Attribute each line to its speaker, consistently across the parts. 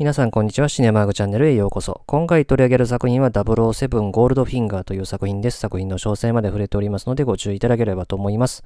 Speaker 1: 皆さんこんにちは。シネマーグチャンネルへようこそ。今回取り上げる作品は007ゴールドフィンガーという作品です。作品の詳細まで触れておりますのでご注意いただければと思います。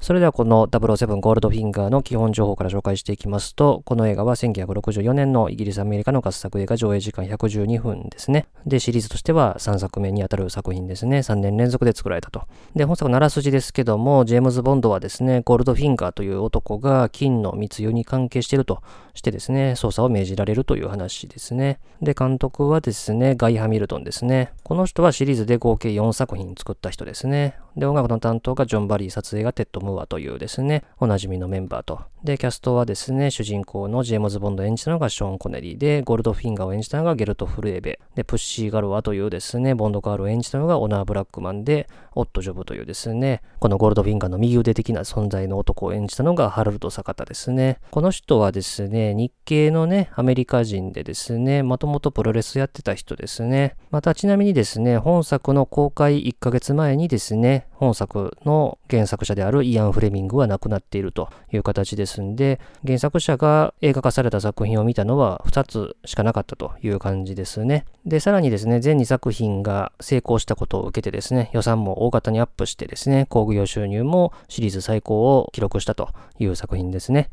Speaker 1: それではこの007ゴールドフィンガーの基本情報から紹介していきますと、この映画は1964年のイギリス・アメリカの合作映画上映時間112分ですね。で、シリーズとしては3作目にあたる作品ですね。3年連続で作られたと。で、本作のあらすじですけども、ジェームズ・ボンドはですね、ゴールドフィンガーという男が金の密輸に関係しているとしてですね、捜査を命じられるという話ですね。で、監督はですね、ガイ・ハミルトンですね。この人はシリーズで合計4作品作った人ですね。で、音楽の担当がジョン・バリー、撮影がテッド・ムーアというですね、おなじみのメンバーと。で、キャストはですね、主人公のジェームズ・ボンドを演じたのがショーン・コネリーで、ゴールドフィンガーを演じたのがゲルト・フレーベ。で、プッシー・ガロアというですね、ボンドガールを演じたのがオナー・ブラックマンで、オッド・ジョブというですね、このゴールドフィンガーの右腕的な存在の男を演じたのがハロルド・坂田ですね。この人はですね、日系のね、アメリカ人でですね、もともとプロレスやってた人ですね。またちなみにですね、本作の公開1ヶ月前にですね、本作の原作者であるイアン・フレミングは亡くなっているという形ですんで、原作者が映画化された作品を見たのは2つしかなかったという感じですね。で、さらにですね、全2作品が成功したことを受けてですね、予算も大型にアップしてですね、興行収入もシリーズ最高を記録したという作品ですね。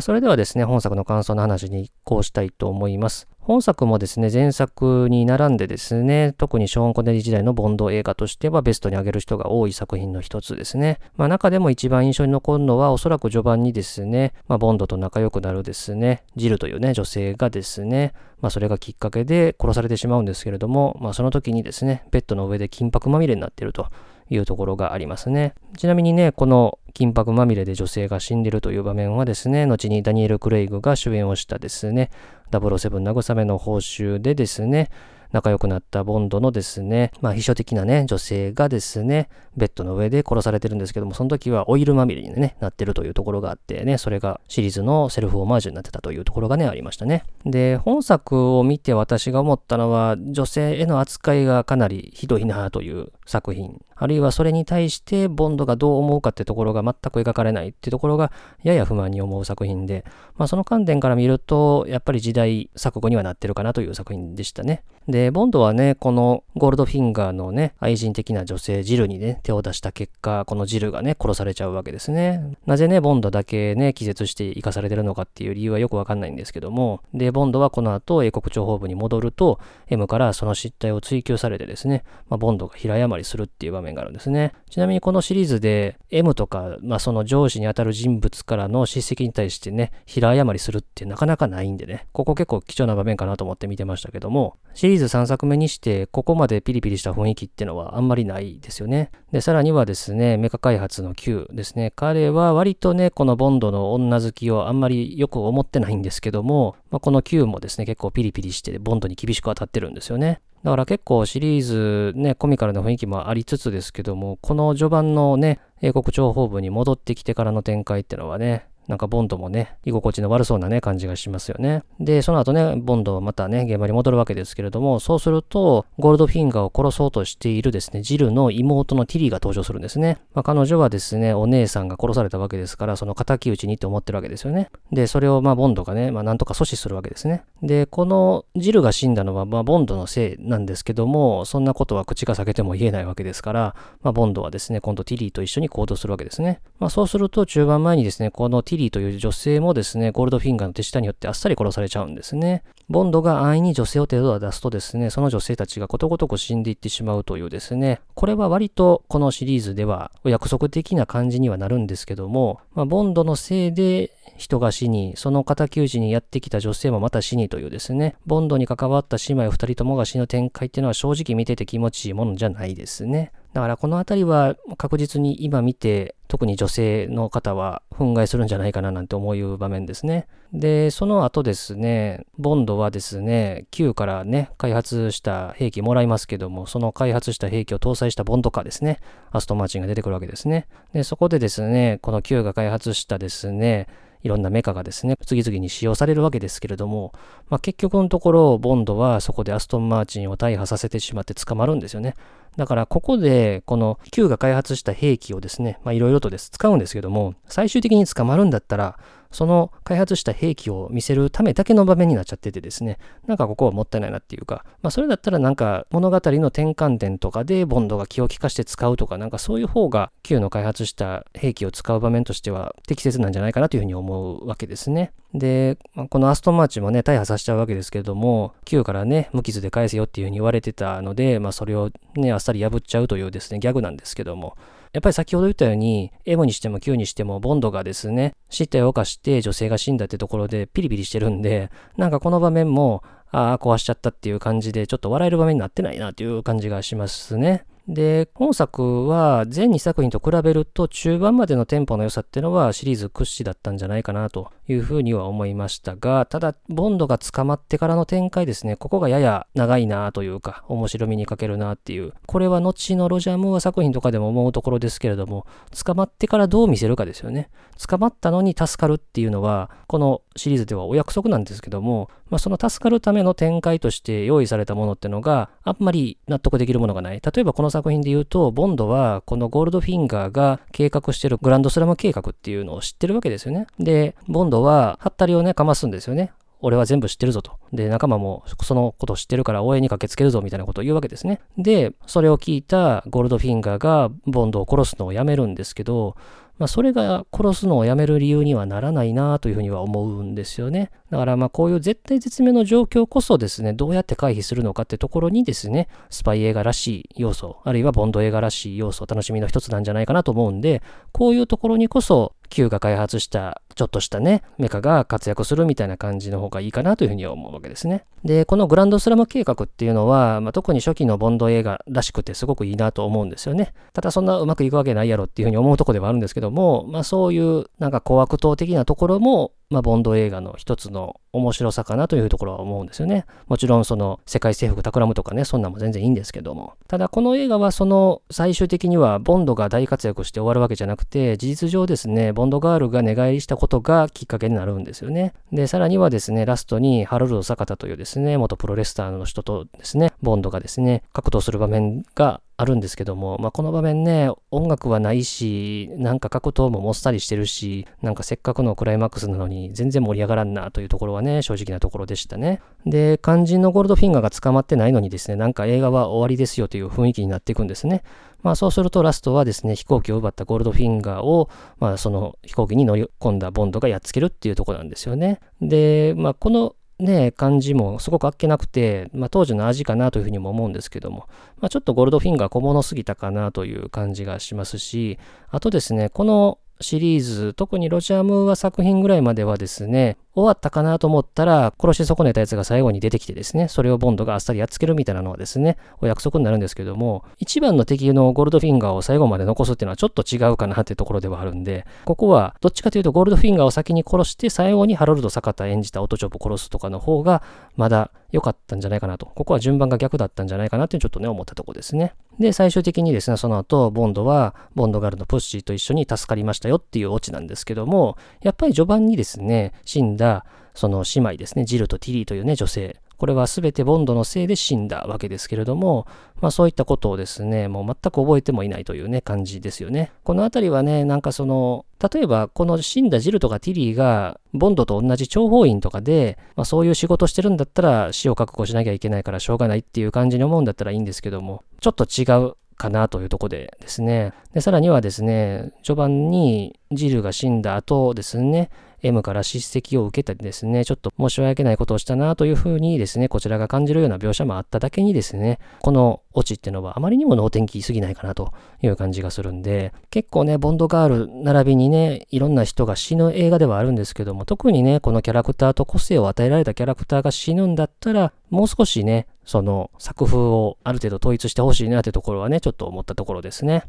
Speaker 1: まあ、それではですね、本作の感想の話に移行したいと思います。本作もですね、前作に並んでですね、特にショーン・コネリ時代のボンド映画としてはベストに挙げる人が多い作品の一つですね。まあ中でも一番印象に残るのはおそらく序盤にですね、まあボンドと仲良くなるですね、ジルというね、女性がですね、まあそれがきっかけで殺されてしまうんですけれども、まあその時にですね、ベッドの上で金箔まみれになっていると。いうところがありますね。ちなみにね、この金箔まみれで女性が死んでるという場面はですね、後にダニエル・クレイグが主演をしたですね、007慰めの報酬でですね、仲良くなったボンドのですね、まあ秘書的なね、女性がですね、ベッドの上で殺されてるんですけども、その時はオイルまみれに、ね、なってるというところがあってね、それがシリーズのセルフオマージュになってたというところがね、ありましたね。で、本作を見て私が思ったのは、女性への扱いがかなりひどいなという作品。あるいはそれに対してボンドがどう思うかってところが全く描かれないっていうところがやや不満に思う作品で、まあその観点から見ると、やっぱり時代錯誤にはなってるかなという作品でしたね。で、でボンドはね、このゴールドフィンガーのね、愛人的な女性ジルにね、手を出した結果、このジルがね、殺されちゃうわけですね。なぜね、ボンドだけね、気絶して生かされてるのかっていう理由はよくわかんないんですけども、で、ボンドはこの後、英国諜報部に戻ると、M からその失態を追求されてですね、まあ、ボンドが平謝りするっていう場面があるんですね。ちなみにこのシリーズで、M とか、まあ、その上司にあたる人物からの叱責に対してね、平謝りするってなかなかないんでね、ここ結構貴重な場面かなと思って見てましたけども、シリーズ3作目にして、ここまでピリピリした雰囲気ってのはあんまりないですよね。で、さらにはですね、メカ開発の Q ですね。彼は割とね、このボンドの女好きをあんまりよく思ってないんですけども、まあ、この Q もですね、結構ピリピリしてボンドに厳しく当たってるんですよね。だから結構シリーズね、コミカルな雰囲気もありつつですけども、この序盤のね、英国諜報部に戻ってきてからの展開ってのはね、なんかボンドもね、居心地の悪そうなね、感じがしますよね。で、その後ね、ボンドはまたね、現場に戻るわけですけれども、そうすると、ゴールドフィンガーを殺そうとしているですね、ジルの妹のティリーが登場するんですね。まあ、彼女はですね、お姉さんが殺されたわけですから、その仇討ちにって思ってるわけですよね。で、それをまあボンドがね、まあなんとか阻止するわけですね。で、このジルが死んだのは、まあボンドのせいなんですけども、そんなことは口が裂けても言えないわけですから、まあボンドはですね、今度ティリーと一緒に行動するわけですね。まあそうすると中盤前にですね、このティリーという女性もですね、ゴールドフィンガーの手下によってあっさり殺されちゃうんですね。ボンドが安易に女性を手を出すとですね、その女性たちがことごとく死んでいってしまうというですね、これは割とこのシリーズではお約束的な感じにはなるんですけども、まあ、ボンドのせいで人が死に、その敵討ちにやってきた女性もまた死にというですね、ボンドに関わった姉妹二人ともが死ぬ展開っていうのは正直見てて気持ちいいものじゃないですね。だからこの辺りは確実に今見て、特に女性の方は憤慨するんじゃないかななんて思う場面ですね。で、その後ですね、ボンドはですね、Q からね、開発した兵器もらいますけども、その開発した兵器を搭載したボンドカーですね、アストンマーチンが出てくるわけですね。で、そこでですね、この Q が開発したですね、いろんなメカがですね、次々に使用されるわけですけれども、まあ、結局のところ、ボンドはそこでアストン・マーチンを大破させてしまって捕まるんですよね。だからここでこの Q が開発した兵器をですね、まあいろいろとです、使うんですけども、最終的に捕まるんだったら、その開発した兵器を見せるためだけの場面になっちゃっててですね、なんかここはもったいないなっていうか、まあそれだったらなんか物語の転換点とかでボンドが気を利かして使うとか、なんかそういう方が Q の開発した兵器を使う場面としては適切なんじゃないかなというふうに思うわけですね。で、このアストンマーチもね、大破させちゃうわけですけれども、Q からね、無傷で返せよっていうふうに言われてたので、まあそれをね、あっさり破っちゃうというですね、ギャグなんですけども、やっぱり先ほど言ったように、M にしても Q にしても、ボンドがですね、失態を犯して女性が死んだってところでピリピリしてるんで、なんかこの場面も、ああ、壊しちゃったっていう感じで、ちょっと笑える場面になってないなという感じがしますね。で、本作は全2作品と比べると中盤までのテンポの良さっていうのはシリーズ屈指だったんじゃないかなというふうには思いましたが、ただ、ボンドが捕まってからの展開ですね、ここがやや長いなというか、面白みに欠けるなっていう、これは後のロジャー・ムーア作品とかでも思うところですけれども、捕まってからどう見せるかですよね。捕まったのに助かるっていうのは、このシリーズではお約束なんですけども、まあ、その助かるための展開として用意されたものっていうのがあんまり納得できるものがない。例えばこの作作品で言うと、ボンドはこのゴールドフィンガーが計画してるグランドスラム計画っていうのを知ってるわけですよね。で、ボンドはハッタリをね、かますんですよね。俺は全部知ってるぞと。で、仲間もそのことを知ってるから応援に駆けつけるぞみたいなことを言うわけですね。で、それを聞いたゴールドフィンガーがボンドを殺すのをやめるんですけど、まあ、それが殺すのをやめる理由にはならないなというふうには思うんですよね。だからまあこういう絶対絶命の状況こそですね、どうやって回避するのかってところにですね、スパイ映画らしい要素、あるいはボンド映画らしい要素、楽しみの一つなんじゃないかなと思うんで、こういうところにこそ Q が開発したちょっとしたね、メカが活躍するみたいな感じの方がいいかなというふうに思うわけですね。で、このグランドスラム計画っていうのは、まあ、特に初期のボンド映画らしくてすごくいいなと思うんですよね。ただそんなうまくいくわけないやろっていうふうに思うとこではあるんですけども、まあそういうなんか小悪党的なところも、まあ、ボンド映画の一つの面白さかなというところは思うんですよね。もちろんその世界征服企むとかね、そんなんも全然いいんですけども。ただこの映画はその最終的にはボンドが大活躍して終わるわけじゃなくて、事実上ですね、ボンドガールが寝返りしたことがきっかけになるんですよね。で、さらにはですね、ラストにハロルド・坂田というですね、元プロレスターの人とですね、ボンドがですね、格闘する場面があるんですけども、まあ、この場面ね、音楽はないし、なんか格闘ももっさりしてるし、なんかせっかくのクライマックスなのに全然盛り上がらんなというところはね、正直なところでしたね。で、肝心のゴールドフィンガーが捕まってないのにですね、なんか映画は終わりですよという雰囲気になっていくんですね。まあそうするとラストはですね、飛行機を奪ったゴールドフィンガーを、まあその飛行機に乗り込んだボンドがやっつけるっていうとこなんですよね。で、まあこのね、感じもすごくあっけなくて、まあ、当時の味かなというふうにも思うんですけども、まあ、ちょっとゴールドフィンガー小物すぎたかなという感じがしますし、あとですね、このシリーズ、特にロジャー・ムーア作品ぐらいまではですね、終わったかなと思ったら、殺し損ねたやつが最後に出てきてですね、それをボンドがあっさりやっつけるみたいなのはですね、お約束になるんですけども、一番の敵のゴールドフィンガーを最後まで残すっていうのはちょっと違うかなっていうところではあるんで、ここはどっちかというとゴールドフィンガーを先に殺して最後にハロルド・坂田演じたオトチョップを殺すとかの方がまだ良かったんじゃないかなと。ここは順番が逆だったんじゃないかなってちょっとね、思ったところですね。で、最終的にですね、その後、ボンドは、ボンドガールのプッシーと一緒に助かりましたよっていうオチなんですけども、やっぱり序盤にですね、死んだその姉妹ですね、ジルとティリーというね、女性。これは全てボンドのせいで死んだわけですけれども、まあそういったことをですね、もう全く覚えてもいないというね、感じですよね。このあたりはね、なんかその、例えばこの死んだジルとかティリーが、ボンドと同じ諜報員とかで、まあそういう仕事してるんだったら死を覚悟しなきゃいけないからしょうがないっていう感じに思うんだったらいいんですけども、ちょっと違うかなというとこでですね。で、さらにはですね、序盤にジルが死んだ後ですね、M から叱責を受けたりですね、ちょっと申し訳ないことをしたなというふうにですね、こちらが感じるような描写もあっただけにですね、このオチっていうのはあまりにも能天気すぎないかなという感じがするんで、結構ね、ボンドガール並びにね、いろんな人が死ぬ映画ではあるんですけども、特にね、このキャラクターと個性を与えられたキャラクターが死ぬんだったら、もう少しね、その作風をある程度統一してほしいなというところはね、ちょっと思ったところですね。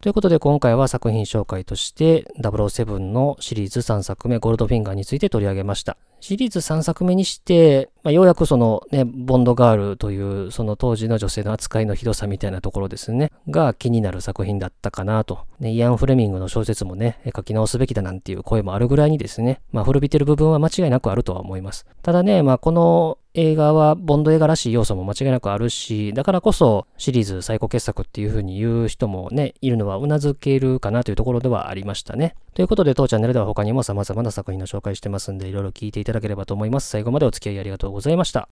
Speaker 1: ということで今回は作品紹介として007のシリーズ3作目ゴールドフィンガーについて取り上げました。シリーズ3作目にしてまあ、ようやくそのね、ボンドガールというその当時の女性の扱いのひどさみたいなところですね、が気になる作品だったかなと。ね、イアン・フレミングの小説もね、書き直すべきだなんていう声もあるぐらいにですね、まあ古びてる部分は間違いなくあるとは思います。ただね、まあこの映画はボンド映画らしい要素も間違いなくあるし、だからこそシリーズ最高傑作っていう風に言う人もね、いるのは頷けるかなというところではありましたね。ということで当チャンネルでは他にも様々な作品の紹介してますんで、いろいろ聞いていただければと思います。最後までお付き合いありがとうとうございました。